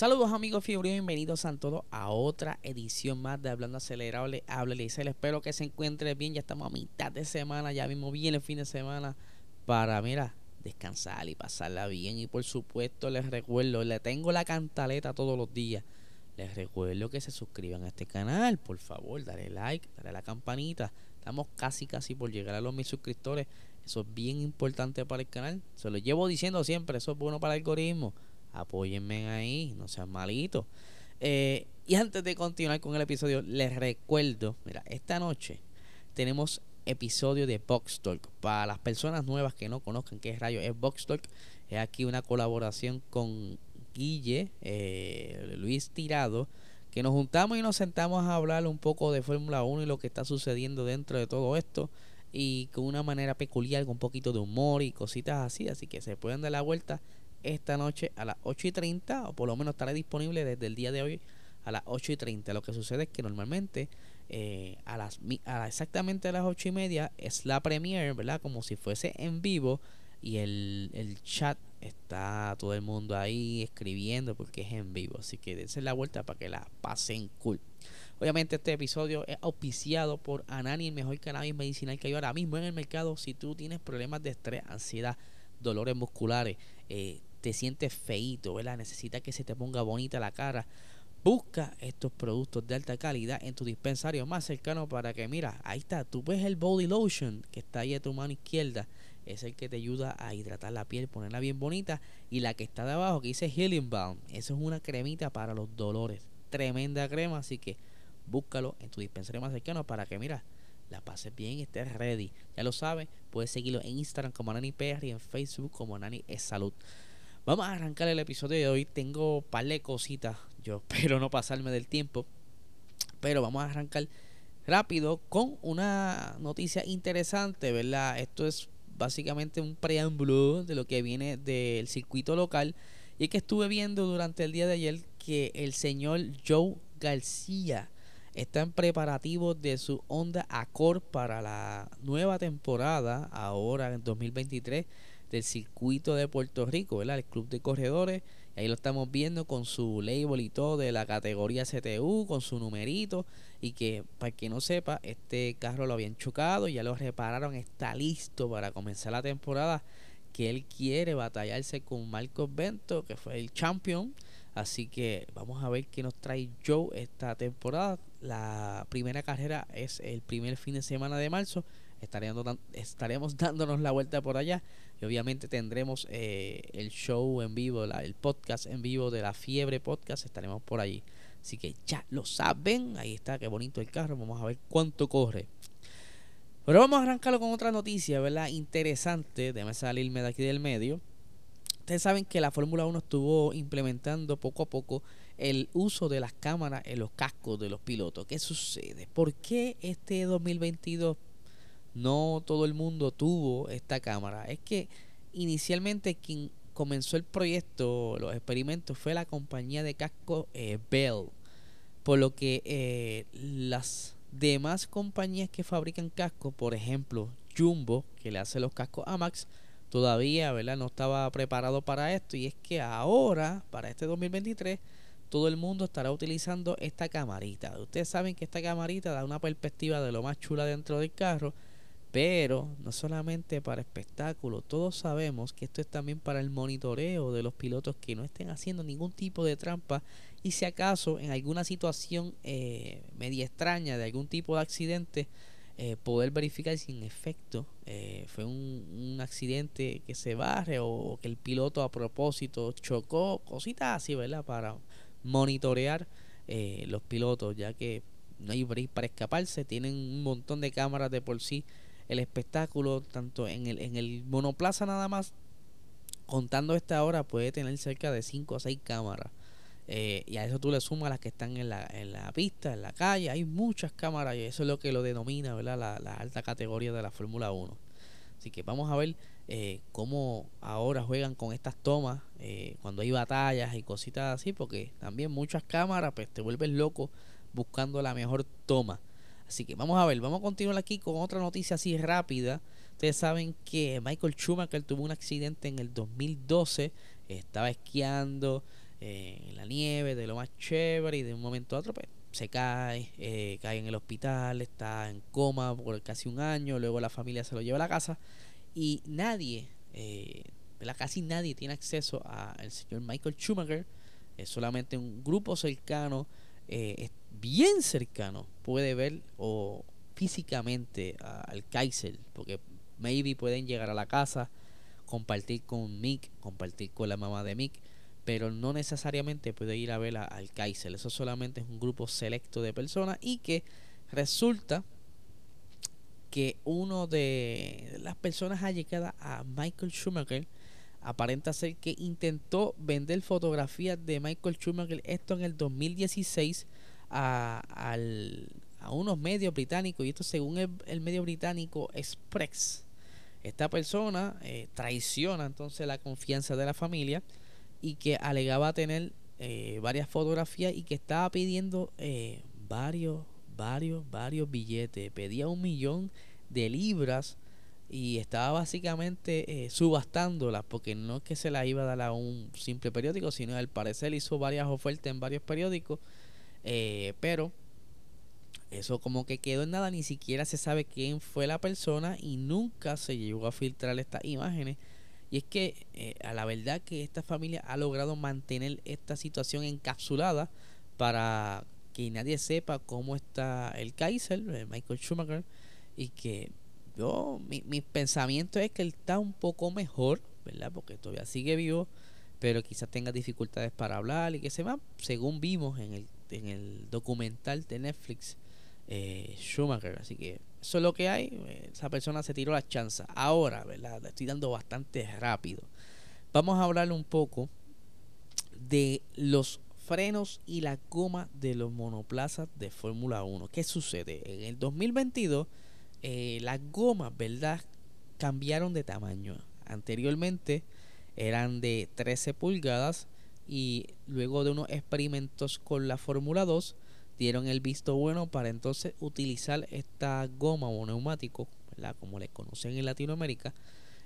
Saludos amigos fiebre, bienvenidos a todos a otra edición más de Hablando Acelerado. Les habla Elisel, espero que se encuentre bien. Ya estamos a mitad de semana, ya mismo viene el fin de semana para, mira, descansar y pasarla bien. Y por supuesto, les recuerdo, le tengo la cantaleta todos los días. Les recuerdo que se suscriban a este canal, por favor, dale like, dale a la campanita. Estamos casi, casi por llegar a los mil suscriptores. Eso es bien importante para el canal. Se lo llevo diciendo siempre, eso es bueno para el algoritmo apóyenme ahí, no sean malitos. Eh, y antes de continuar con el episodio, les recuerdo, mira, esta noche tenemos episodio de Box Talk. Para las personas nuevas que no conozcan qué rayo es Box Talk, es aquí una colaboración con Guille, eh, Luis Tirado, que nos juntamos y nos sentamos a hablar un poco de Fórmula 1 y lo que está sucediendo dentro de todo esto. Y con una manera peculiar, con un poquito de humor y cositas así. Así que se pueden dar la vuelta esta noche a las 8 y 30, o por lo menos estará disponible desde el día de hoy a las 8 y 30. Lo que sucede es que normalmente eh, a las exactamente a las 8 y media es la premiere, ¿verdad? Como si fuese en vivo y el, el chat está todo el mundo ahí escribiendo porque es en vivo. Así que dense la vuelta para que la pasen cool. Obviamente este episodio es auspiciado por Anani, el mejor cannabis medicinal que hay ahora mismo en el mercado. Si tú tienes problemas de estrés, ansiedad, dolores musculares, eh, te sientes feito, ¿verdad? Necesitas que se te ponga bonita la cara. Busca estos productos de alta calidad en tu dispensario más cercano para que, mira, ahí está, tú ves el body lotion que está ahí a tu mano izquierda. Es el que te ayuda a hidratar la piel, ponerla bien bonita. Y la que está de abajo, que dice Healing Balm, eso es una cremita para los dolores. Tremenda crema, así que búscalo en tu dispensario más cercano para que, mira, la pases bien y estés ready. Ya lo sabes, puedes seguirlo en Instagram como Nani PR y en Facebook como Nani es Salud. Vamos a arrancar el episodio de hoy. Tengo un par de cositas. Yo espero no pasarme del tiempo. Pero vamos a arrancar rápido con una noticia interesante, ¿verdad? Esto es básicamente un preámbulo de lo que viene del circuito local. Y es que estuve viendo durante el día de ayer que el señor Joe García está en preparativos de su Honda Accord para la nueva temporada, ahora en 2023 del circuito de Puerto Rico, ¿verdad? El club de corredores. ahí lo estamos viendo con su label y todo de la categoría CTU, con su numerito. Y que, para que no sepa, este carro lo habían chocado, ya lo repararon, está listo para comenzar la temporada. Que él quiere batallarse con Marcos Bento, que fue el champion. Así que vamos a ver qué nos trae Joe esta temporada. La primera carrera es el primer fin de semana de marzo estaremos, estaremos dándonos la vuelta por allá y obviamente tendremos eh, el show en vivo, el podcast en vivo de la Fiebre Podcast, estaremos por allí. Así que ya lo saben, ahí está, qué bonito el carro, vamos a ver cuánto corre. Pero vamos a arrancarlo con otra noticia, ¿verdad? Interesante, déjame salirme de aquí del medio. Ustedes saben que la Fórmula 1 estuvo implementando poco a poco el uso de las cámaras en los cascos de los pilotos. ¿Qué sucede? ¿Por qué este 2022 no todo el mundo tuvo esta cámara. Es que inicialmente quien comenzó el proyecto, los experimentos, fue la compañía de casco eh, Bell. Por lo que eh, las demás compañías que fabrican cascos, por ejemplo Jumbo, que le hace los cascos a Max, todavía ¿verdad? no estaba preparado para esto. Y es que ahora, para este 2023, todo el mundo estará utilizando esta camarita. Ustedes saben que esta camarita da una perspectiva de lo más chula dentro del carro pero no solamente para espectáculo, todos sabemos que esto es también para el monitoreo de los pilotos que no estén haciendo ningún tipo de trampa y si acaso en alguna situación eh, media extraña de algún tipo de accidente, eh, poder verificar si en efecto eh, fue un, un, accidente que se barre o que el piloto a propósito chocó, cositas así, ¿verdad? Para monitorear los pilotos, ya que no hay break para escaparse, tienen un montón de cámaras de por sí el espectáculo, tanto en el, en el monoplaza nada más, contando esta hora, puede tener cerca de 5 o 6 cámaras. Eh, y a eso tú le sumas las que están en la, en la pista, en la calle. Hay muchas cámaras y eso es lo que lo denomina ¿verdad? La, la alta categoría de la Fórmula 1. Así que vamos a ver eh, cómo ahora juegan con estas tomas eh, cuando hay batallas y cositas así, porque también muchas cámaras pues te vuelves loco buscando la mejor toma. Así que vamos a ver, vamos a continuar aquí con otra noticia así rápida. Ustedes saben que Michael Schumacher tuvo un accidente en el 2012, estaba esquiando eh, en la nieve, de lo más chévere, y de un momento a otro pues, se cae, eh, cae en el hospital, está en coma por casi un año, luego la familia se lo lleva a la casa y nadie, eh, casi nadie tiene acceso al señor Michael Schumacher, solamente un grupo cercano, eh, bien cercano, puede ver o físicamente al Kaiser, porque maybe pueden llegar a la casa, compartir con Mick, compartir con la mamá de Mick, pero no necesariamente puede ir a ver al Kaiser. Eso solamente es un grupo selecto de personas y que resulta que uno de las personas allegadas a Michael Schumacher aparenta ser que intentó vender fotografías de Michael Schumacher, esto en el 2016, a, a unos medios británicos, y esto según el, medio británico Express. Esta persona eh, traiciona entonces la confianza de la familia y que alegaba tener eh, varias fotografías y que estaba pidiendo eh, varios, varios, varios billetes. Pedía un millón de libras y estaba básicamente eh, subastándolas porque no es que se la iba a dar a un simple periódico, sino al parecer hizo varias ofertas en varios periódicos, pero eso como que quedó en nada, ni siquiera se sabe quién fue la persona y nunca se llegó a filtrar estas imágenes y es que eh, a la verdad que esta familia ha logrado mantener esta situación encapsulada para que nadie sepa cómo está el Kaiser, eh, Michael Schumacher, y que yo, mi, mi pensamiento es que él está un poco mejor, ¿verdad? Porque todavía sigue vivo, pero quizás tenga dificultades para hablar y que se va, según vimos en el, en el documental de Netflix, eh, Schumacher. Así que eso es lo que hay. Esa persona se tiró la chanza. Ahora, ¿verdad? estoy dando bastante rápido. Vamos a hablar un poco de los frenos y la goma de los monoplazas de Fórmula 1. ¿Qué sucede? En el 2022 eh, las gomas, ¿verdad? Cambiaron de tamaño. Anteriormente eran de 13 pulgadas y luego de unos experimentos con la Fórmula 2 dieron el visto bueno para entonces utilizar esta goma o neumático, como le conocen en Latinoamérica,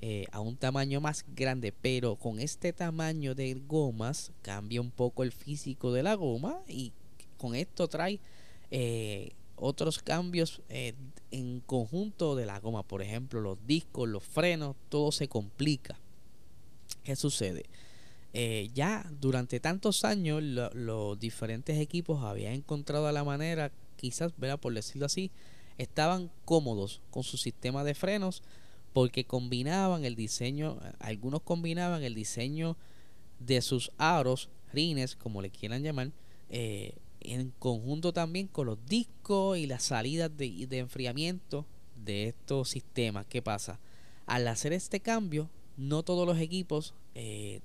eh, a un tamaño más grande, pero con este tamaño de gomas cambia un poco el físico de la goma y con esto trae eh, otros cambios eh, en conjunto de la goma, por ejemplo los discos, los frenos, todo se complica. ¿Qué sucede? Eh, ya durante tantos años los diferentes equipos habían encontrado la manera, quizás, por decirlo así, estaban cómodos con su sistema de frenos porque combinaban el diseño, algunos combinaban el diseño de sus aros, rines, como le quieran llamar, eh, en conjunto también con los discos y las salidas de, de enfriamiento de estos sistemas. ¿Qué pasa? Al hacer este cambio, no todos los equipos eh,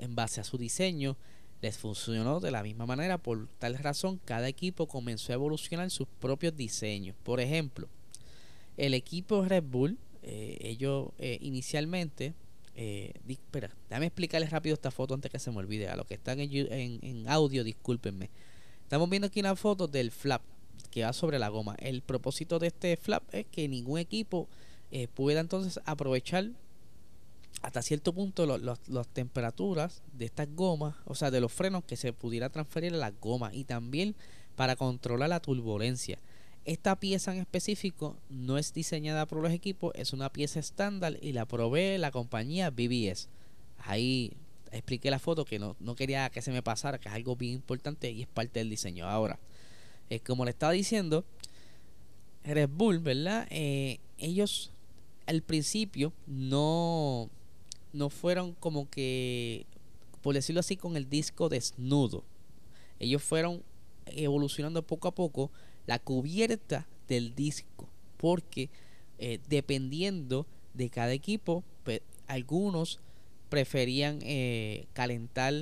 en base a su diseño les funcionó de la misma manera. Por tal razón, cada equipo comenzó a evolucionar sus propios diseños. Por ejemplo, el equipo Red Bull, eh, ellos eh, inicialmente, eh, espera, déjame explicarles rápido esta foto antes que se me olvide. A los que están en, en, audio, discúlpenme. Estamos viendo aquí una foto del flap que va sobre la goma. El propósito de este flap es que ningún equipo pueda entonces aprovechar hasta cierto punto las temperaturas de estas gomas, o sea, de los frenos que se pudiera transferir a las gomas y también para controlar la turbulencia. Esta pieza en específico no es diseñada por los equipos, es una pieza estándar y la provee la compañía BBS. Ahí expliqué la foto que no, no quería que se me pasara, que es algo bien importante y es parte del diseño. Ahora, es como le estaba diciendo, Red Bull, ¿verdad? Eh, ellos al principio no no fueron como que, por decirlo así, con el disco desnudo. Ellos fueron evolucionando poco a poco la cubierta del disco, porque eh, dependiendo de cada equipo, algunos preferían eh, calentar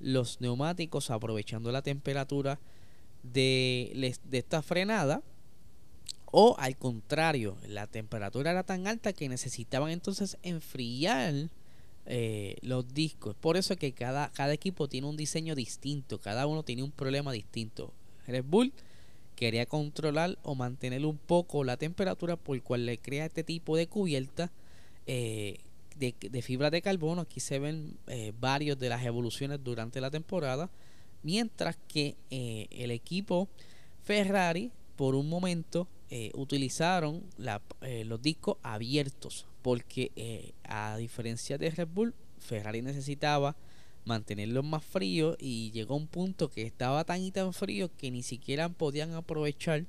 los neumáticos aprovechando la temperatura de, de esta frenada o al contrario, la temperatura era tan alta que necesitaban entonces enfriar eh, los discos. Por eso es que cada, cada equipo tiene un diseño distinto, cada uno tiene un problema distinto. Red Bull quería controlar o mantener un poco la temperatura por cual le crea este tipo de cubierta eh, de, de, fibra de carbono. Aquí se ven eh, varios de las evoluciones durante la temporada. Mientras que el equipo Ferrari por un momento utilizaron los discos abiertos porque eh, a diferencia de Red Bull, Ferrari necesitaba mantenerlo más frío y llegó a un punto que estaba tan y tan frío que ni siquiera podían aprovechar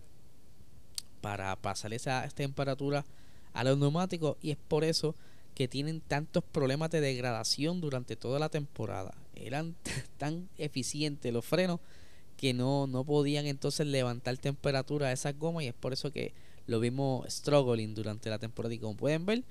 para pasar esa temperatura a los neumáticos y es por eso que tienen tantos problemas de degradación durante toda la temporada. Eran tan eficientes los frenos que no, no podían entonces levantar temperatura a esas gomas y es por eso que lo vimos struggling durante la temporada. Y como pueden ver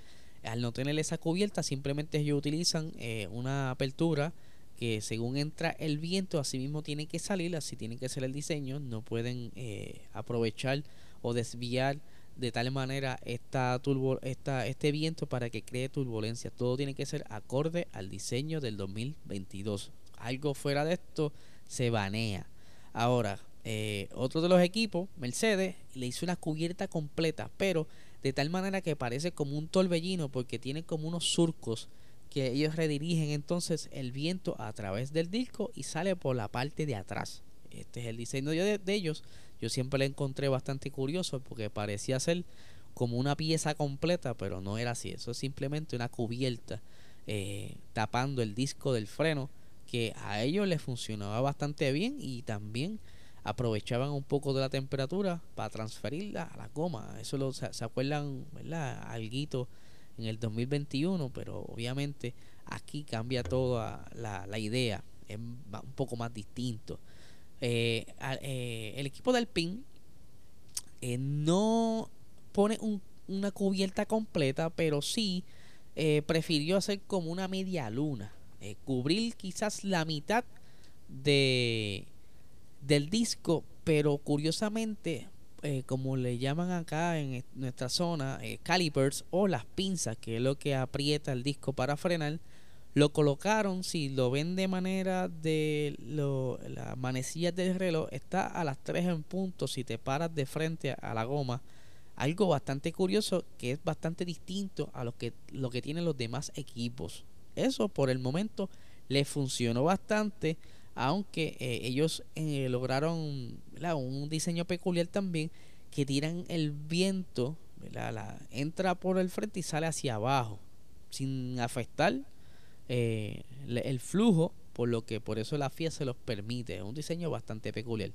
al no tener esa cubierta simplemente ellos utilizan eh, una apertura que según entra el viento así mismo tiene que salir así tiene que ser el diseño. No pueden eh, aprovechar o desviar de tal manera esta turbo, esta, este viento para que cree turbulencia. Todo tiene que ser acorde al diseño del 2022 algo fuera de esto se banea. Ahora eh, otro de los equipos, Mercedes, le hizo una cubierta completa, pero de tal manera que parece como un torbellino porque tiene como unos surcos que ellos redirigen entonces el viento a través del disco y sale por la parte de atrás. Este es el diseño de, ellos. Yo siempre le encontré bastante curioso porque parecía ser como una pieza completa, pero no era así. Eso es simplemente una cubierta eh, tapando el disco del freno que a ellos les funcionaba bastante bien y también aprovechaban un poco de la temperatura para transferirla a la goma. Eso lo, se, acuerdan, ¿verdad? Alguito en el 2021, pero obviamente aquí cambia toda la, la idea, es un poco más distinto. Eh, eh, el equipo del PIN eh, no pone una cubierta completa, pero sí prefirió hacer como una media luna, cubrir quizás la mitad de del disco, pero curiosamente, eh, como le llaman acá en nuestra zona, eh, calipers o las pinzas, que es lo que aprieta el disco para frenar, lo colocaron, si lo ven de manera de las manecillas del reloj, está a las 3 en punto si te paras de frente a la goma. Algo bastante curioso que es bastante distinto a lo que, lo que tienen los demás equipos. Eso por el momento le funcionó bastante aunque eh, ellos eh, lograron un diseño peculiar también que tiran el viento, entra por el frente y sale hacia abajo, sin afectar eh, el flujo, por lo que por eso la FIA se los permite, es un diseño bastante peculiar.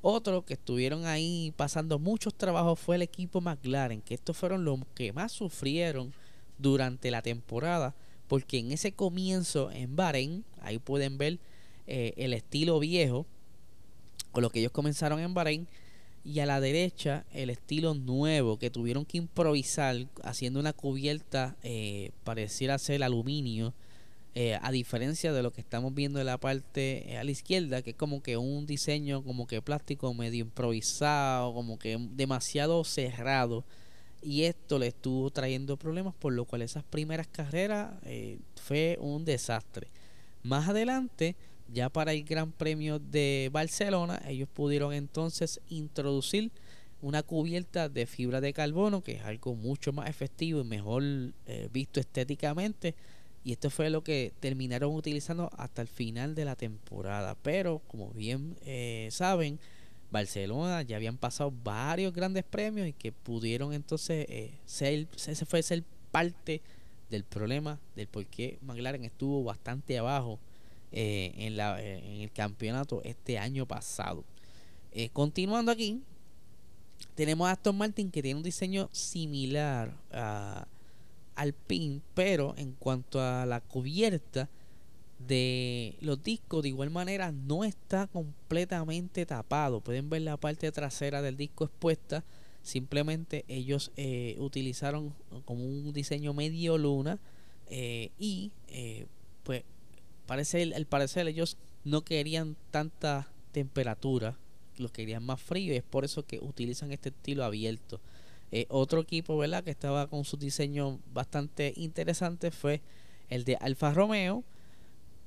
Otro que estuvieron ahí pasando muchos trabajos fue el equipo McLaren, que estos fueron los que más sufrieron durante la temporada, porque en ese comienzo en Bahrein, ahí pueden ver eh, el estilo viejo, con lo que ellos comenzaron en Bahrein, y a la derecha el estilo nuevo que tuvieron que improvisar haciendo una cubierta eh, pareciera ser aluminio eh, a diferencia de lo que estamos viendo en la parte a la izquierda que es como que un diseño como que plástico medio improvisado como que demasiado cerrado. Y esto le estuvo trayendo problemas por lo cual esas primeras carreras fue un desastre. Más adelante ya para el Gran Premio de Barcelona, ellos pudieron entonces introducir una cubierta de fibra de carbono, que es algo mucho más efectivo y mejor eh, visto estéticamente. Y esto fue lo que terminaron utilizando hasta el final de la temporada. Pero, como bien eh, saben, Barcelona ya habían pasado varios grandes premios y que pudieron entonces eh, ser, ese fue ser parte del problema del por qué McLaren estuvo bastante abajo eh, en, la, eh, en, el campeonato este año pasado. Eh, continuando aquí, tenemos a Aston Martin que tiene un diseño similar a, al PIN, pero en cuanto a la cubierta de los discos, de igual manera no está completamente tapado. Pueden ver la parte trasera del disco expuesta. Simplemente ellos utilizaron como un diseño medio luna y pues parece, el parecer ellos no querían tanta temperatura, los querían más frío y es por eso que utilizan este estilo abierto. Eh, otro equipo, ¿verdad? Que estaba con su diseño bastante interesante fue el de Alfa Romeo,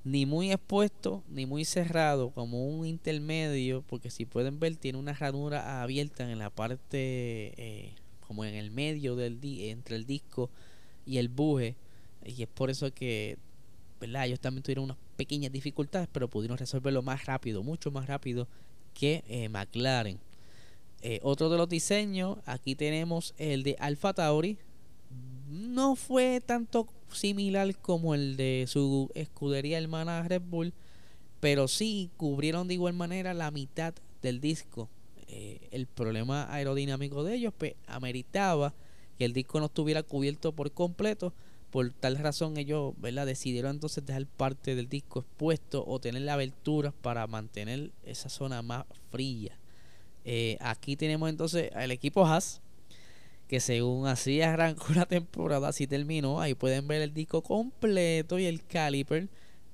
ni muy expuesto ni muy cerrado, como un intermedio, porque si pueden ver tiene una ranura abierta en la parte, eh, como en el medio del entre el disco y el buje, y es por eso que, Ellos también tuvieron unas pequeñas dificultades, pero pudieron resolverlo más rápido, mucho más rápido que eh, McLaren. Eh, otro de los diseños, aquí tenemos el de Alfa Tauri. No fue tanto similar como el de su escudería hermana Red Bull, pero sí cubrieron de igual manera la mitad del disco. Eh, el problema aerodinámico de ellos pues, ameritaba que el disco no estuviera cubierto por completo. Por tal razón ellos ¿verdad? decidieron entonces dejar parte del disco expuesto o tener la abertura para mantener esa zona más fría. Eh, aquí tenemos entonces al equipo Haas, que según así arrancó la temporada, así terminó. Ahí pueden ver el disco completo y el caliper,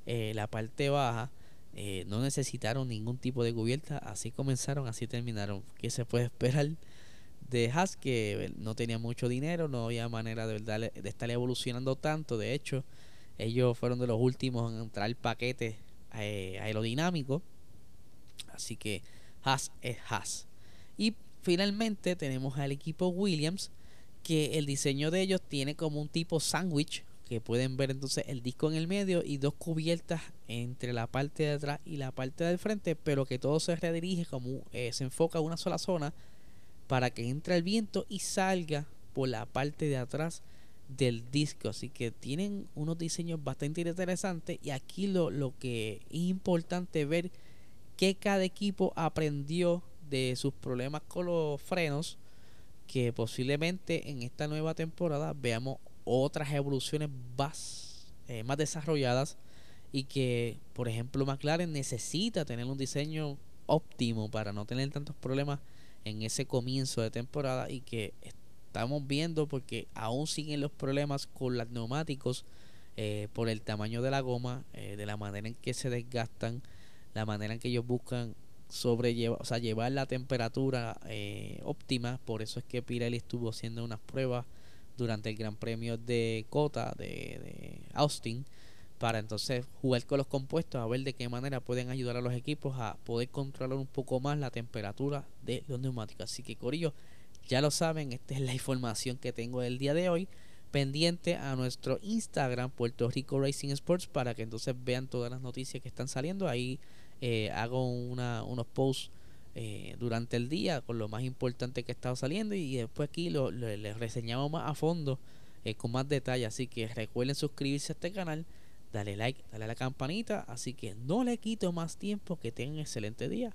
eh, la parte baja. Eh, no necesitaron ningún tipo de cubierta, así comenzaron, así terminaron. ¿Qué se puede esperar de Haas? Que no tenía mucho dinero, no había manera de, de estar evolucionando tanto. De hecho, ellos fueron de los últimos en entrar al paquete aerodinámico. Así que Haas es Haas. Y finalmente tenemos al equipo Williams, que el diseño de ellos tiene como un tipo sándwich, que pueden ver entonces el disco en el medio y dos cubiertas entre la parte de atrás y la parte del frente, pero que todo se redirige como eh, se enfoca a una sola zona para que entre el viento y salga por la parte de atrás del disco. Así que tienen unos diseños bastante interesantes y aquí lo, lo que es importante ver que cada equipo aprendió de sus problemas con los frenos, que posiblemente en esta nueva temporada veamos otras evoluciones más, eh, más desarrolladas y que, por ejemplo, McLaren necesita tener un diseño óptimo para no tener tantos problemas en ese comienzo de temporada y que estamos viendo porque aún siguen los problemas con los neumáticos eh, por el tamaño de la goma, eh, de la manera en que se desgastan la manera en que ellos buscan sobrellevar, o sea, llevar la temperatura eh, óptima. Por eso es que Pirelli estuvo haciendo unas pruebas durante el Gran Premio de Cota de, Austin para entonces jugar con los compuestos a ver de qué manera pueden ayudar a los equipos a poder controlar un poco más la temperatura de los neumáticos. Así que Corillo, ya lo saben, esta es la información que tengo del día de hoy. Pendiente a nuestro Instagram, Puerto Rico Racing Sports, para que entonces vean todas las noticias que están saliendo. Ahí eh, hago una, unos posts eh, durante el día con lo más importante que ha estado saliendo y después aquí lo, les reseñamos más a fondo eh, con más detalle. Así que recuerden suscribirse a este canal, dale like, dale a la campanita. Así que no le quito más tiempo, que tengan excelente día.